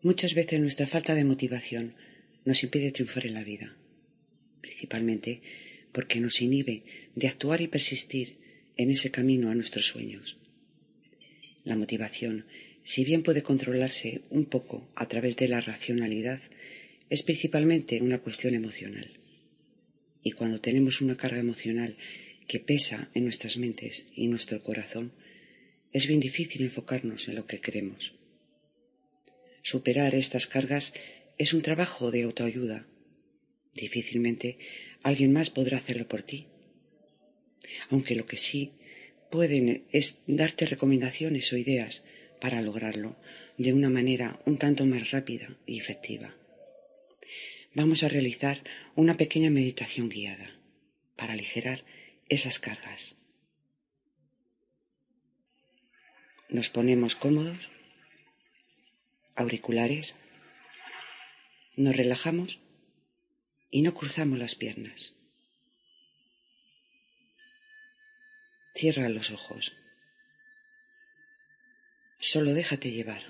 Muchas veces nuestra falta de motivación nos impide triunfar en la vida, principalmente porque nos inhibe de actuar y persistir en ese camino a nuestros sueños. La motivación, si bien puede controlarse un poco a través de la racionalidad, es principalmente una cuestión emocional. Y cuando tenemos una carga emocional que pesa en nuestras mentes y nuestro corazón, es bien difícil enfocarnos en lo que queremos. Superar estas cargas es un trabajo de autoayuda. Difícilmente alguien más podrá hacerlo por ti. Aunque lo que sí pueden es darte recomendaciones o ideas para lograrlo de una manera un tanto más rápida y efectiva. Vamos a realizar una pequeña meditación guiada para aligerar esas cargas. Nos ponemos cómodos, auriculares, nos relajamos y no cruzamos las piernas. Cierra los ojos. Solo déjate llevar.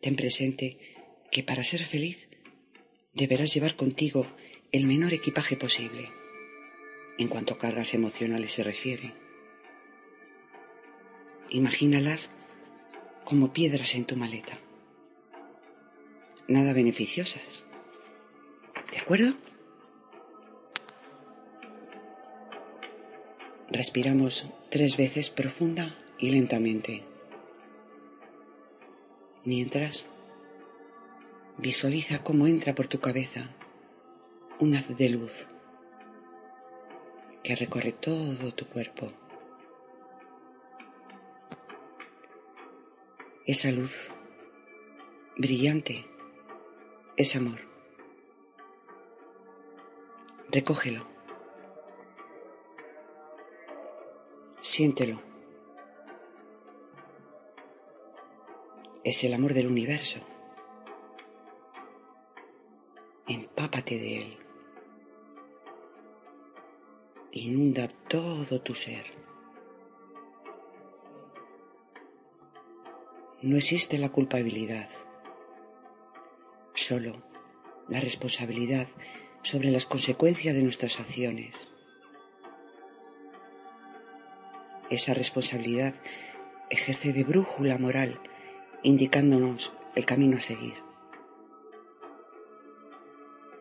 Ten presente que para ser feliz deberás llevar contigo el menor equipaje posible en cuanto a cargas emocionales se refiere. Imagínalas como piedras en tu maleta. Nada beneficiosas. ¿De acuerdo? Respiramos tres veces profunda y lentamente. Mientras, visualiza cómo entra por tu cabeza un haz de luz que recorre todo tu cuerpo. Esa luz brillante es amor. Recógelo. Siéntelo. Es el amor del universo. Empápate de él. Inunda todo tu ser. No existe la culpabilidad, solo la responsabilidad sobre las consecuencias de nuestras acciones. Esa responsabilidad ejerce de brújula moral, indicándonos el camino a seguir.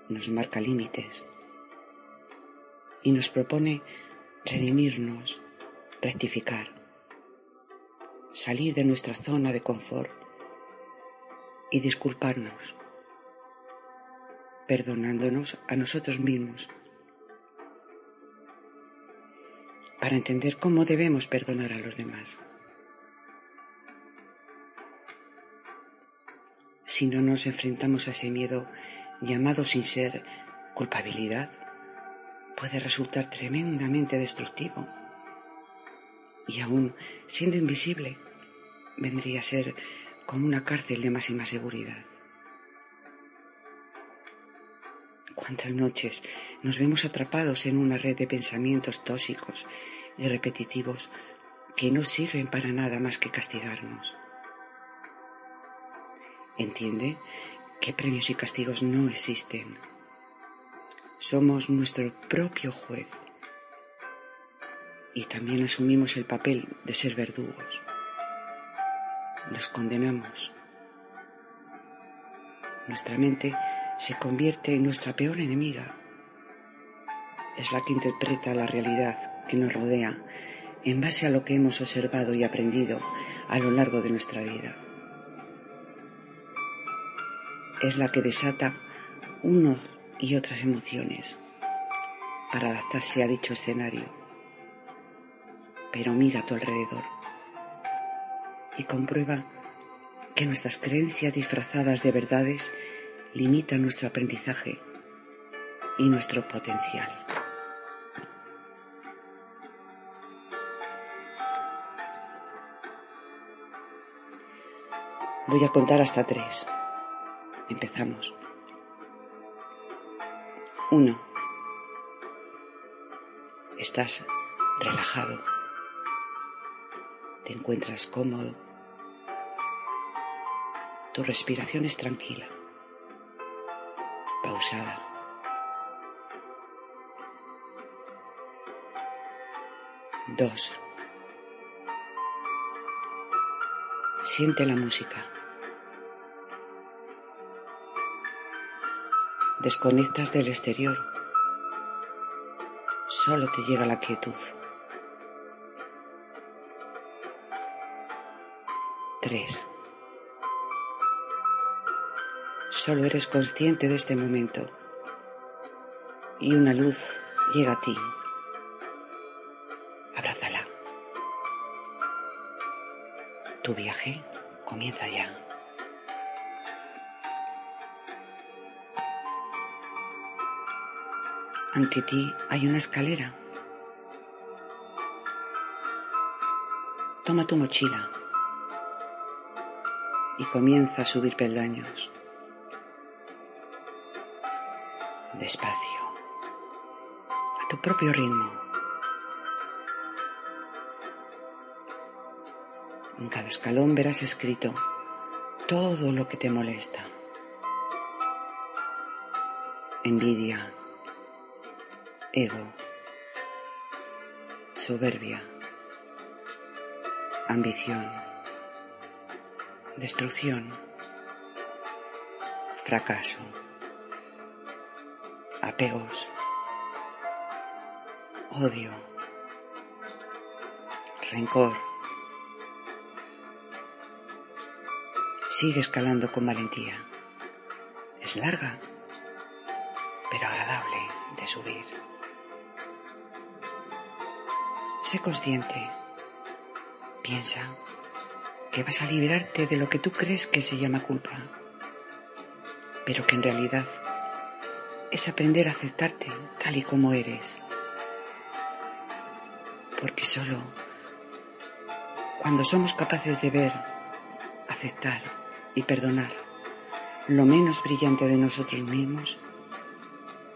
Nos marca límites y nos propone redimirnos, rectificar, salir de nuestra zona de confort y disculparnos, perdonándonos a nosotros mismos para entender cómo debemos perdonar a los demás. Si no nos enfrentamos a ese miedo llamado sin ser culpabilidad, puede resultar tremendamente destructivo. Y aún siendo invisible, vendría a ser como una cárcel de máxima seguridad. ¿Cuántas noches nos vemos atrapados en una red de pensamientos tóxicos y repetitivos que no sirven para nada más que castigarnos? Entiende que premios y castigos no existen. Somos nuestro propio juez y también asumimos el papel de ser verdugos. Nos condenamos. Nuestra mente se convierte en nuestra peor enemiga. Es la que interpreta la realidad que nos rodea en base a lo que hemos observado y aprendido a lo largo de nuestra vida. Es la que desata unos y otras emociones para adaptarse a dicho escenario. Pero mira a tu alrededor y comprueba que nuestras creencias disfrazadas de verdades limita nuestro aprendizaje y nuestro potencial. Voy a contar hasta tres. Empezamos. Uno. Estás relajado. Te encuentras cómodo Tu respiración es tranquila, pausada. Dos. Siente la música. Desconectas del exterior. Solo te llega la quietud. Tres. Solo eres consciente de este momento y una luz llega a ti. Abrázala. Tu viaje comienza ya. Ante ti hay una escalera. Toma tu mochila y comienza a subir peldaños. Despacio, a tu propio ritmo. En cada escalón verás escrito todo lo que te molesta. Envidia, ego, soberbia, ambición, destrucción, fracaso, apegos, odio, rencor, Sigue escalando con valentía. Es larga, pero agradable de subir. Sé consciente. Piensa que vas a liberarte de lo que tú crees que se llama culpa, pero que en realidad es aprender a aceptarte tal y como eres. Porque solo cuando somos capaces de ver, aceptar y perdonar lo menos brillante de nosotros mismos,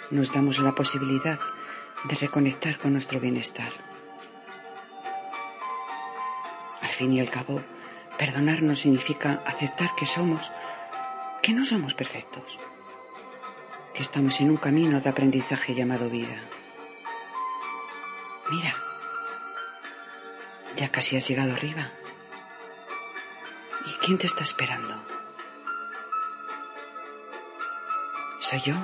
nos damos la posibilidad de reconectar con nuestro bienestar. Al fin y al cabo, perdonar no significa aceptar que somos, que no somos perfectos, que estamos en un camino de aprendizaje llamado vida. Mira, ya casi has llegado arriba. ¿Y quién te está esperando? Soy yo.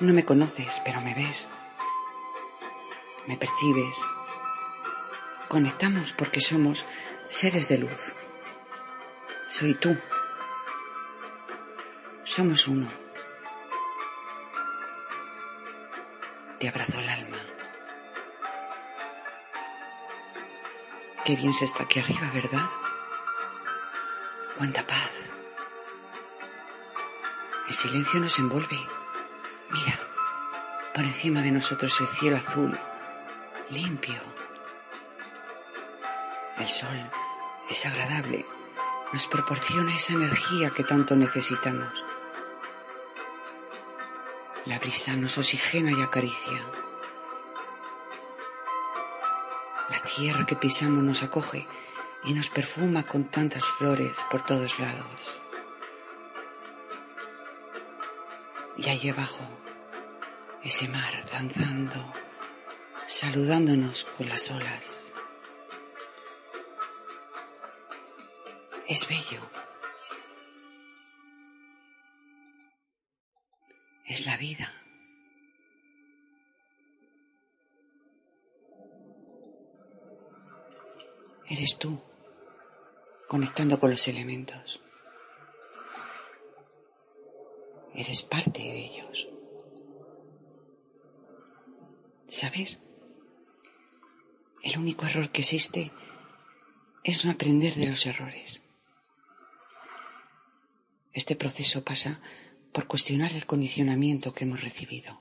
No me conoces, pero me ves. Me percibes. Conectamos porque somos seres de luz. Soy tú. Somos uno. Te abrazo el alma. Qué bien se está aquí arriba, ¿verdad? Cuánta paz. El silencio nos envuelve. Mira, por encima de nosotros el cielo azul, limpio. El sol es agradable, nos proporciona esa energía que tanto necesitamos. La brisa nos oxigena y acaricia. La tierra que pisamos nos acoge y nos perfuma con tantas flores por todos lados. Y allí abajo, ese mar danzando, saludándonos con las olas. Es bello. Es la vida. Eres tú, conectando con los elementos. Eres parte de ellos. ¿Sabes? El único error que existe es no aprender de los errores. Este proceso pasa por cuestionar el condicionamiento que hemos recibido,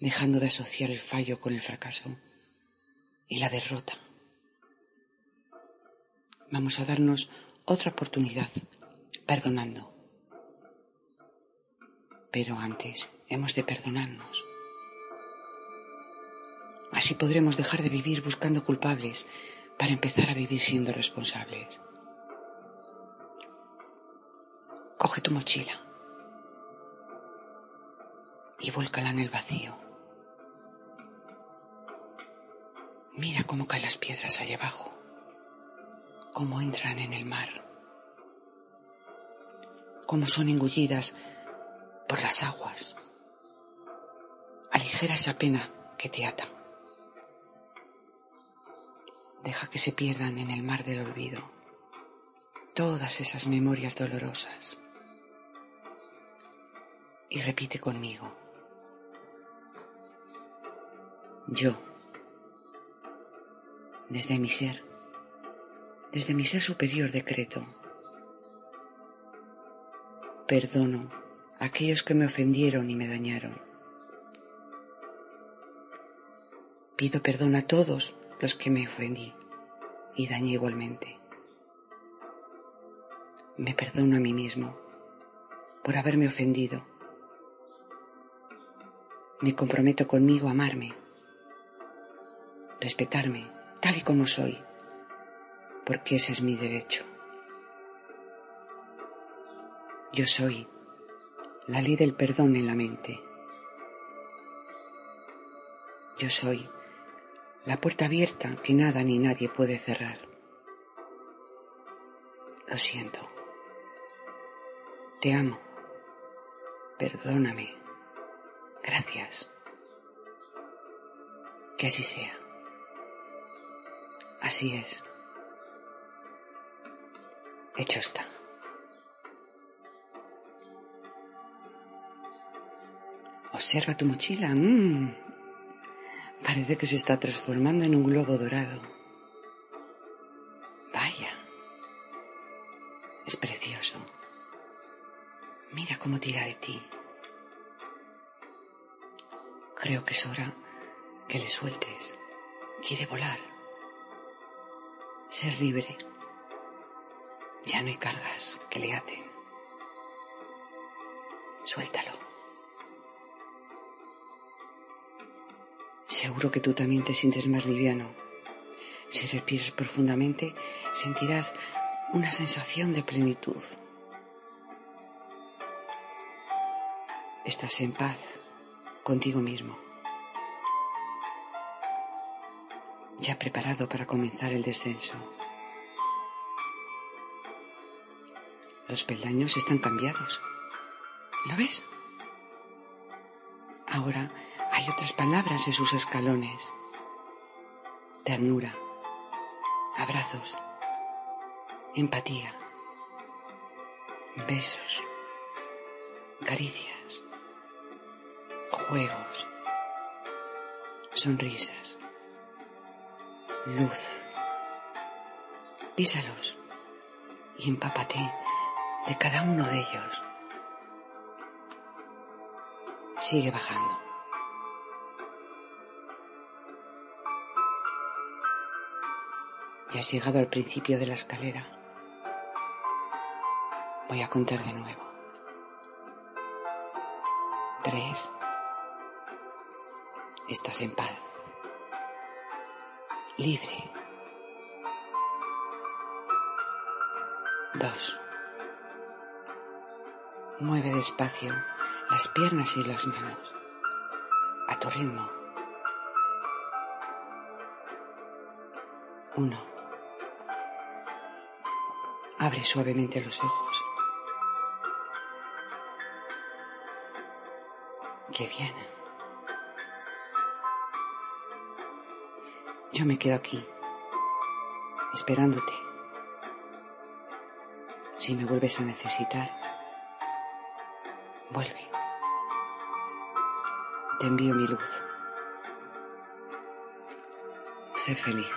dejando de asociar el fallo con el fracaso y la derrota vamos a darnos otra oportunidad, perdonando. Pero antes hemos de perdonarnos. Así podremos dejar de vivir buscando culpables para empezar a vivir siendo responsables. Coge tu mochila y vuélcala en el vacío. Mira cómo caen las piedras allá abajo, cómo entran en el mar, cómo son engullidas por las aguas. Aligera esa pena que te ata. Deja que se pierdan en el mar del olvido todas esas memorias dolorosas. Y repite conmigo. Yo, desde mi ser, desde mi ser superior decreto, perdono a aquellos que me ofendieron y me dañaron. Pido perdón a todos los que me ofendí y dañé igualmente. Me perdono a mí mismo por haberme ofendido. Me comprometo conmigo a amarme, respetarme tal y como soy, porque ese es mi derecho. Yo soy la ley del perdón en la mente. Yo soy la puerta abierta que nada ni nadie puede cerrar. Lo siento. Te amo. Perdóname. Gracias. Que así sea. Así es. Hecho está. Observa tu mochila. Mm. Parece que se está transformando en un globo dorado. Vaya. Es precioso. Mira cómo tira de ti. Creo que es hora que le sueltes. Quiere volar. Ser libre. Ya no hay cargas que le aten. Suéltalo. Seguro que tú también te sientes más liviano. Si respiras profundamente, sentirás una sensación de plenitud. Estás en paz contigo mismo. Ya preparado para comenzar el descenso. Los peldaños están cambiados. ¿Lo ves? Ahora hay otras palabras en sus escalones. Ternura, abrazos, empatía, besos, caricias, juegos, sonrisas, luz. Písalos y empápate de cada uno de ellos. Sigue bajando. Ya has llegado al principio de la escalera. Voy a contar de nuevo. Tres. Estás en paz. Libre. Dos. Mueve despacio las piernas y las manos. A tu ritmo. Uno. Abre suavemente los ojos. Qué bien. Yo me quedo aquí, esperándote. Si me vuelves a necesitar, vuelve. Te envío mi luz. Sé feliz.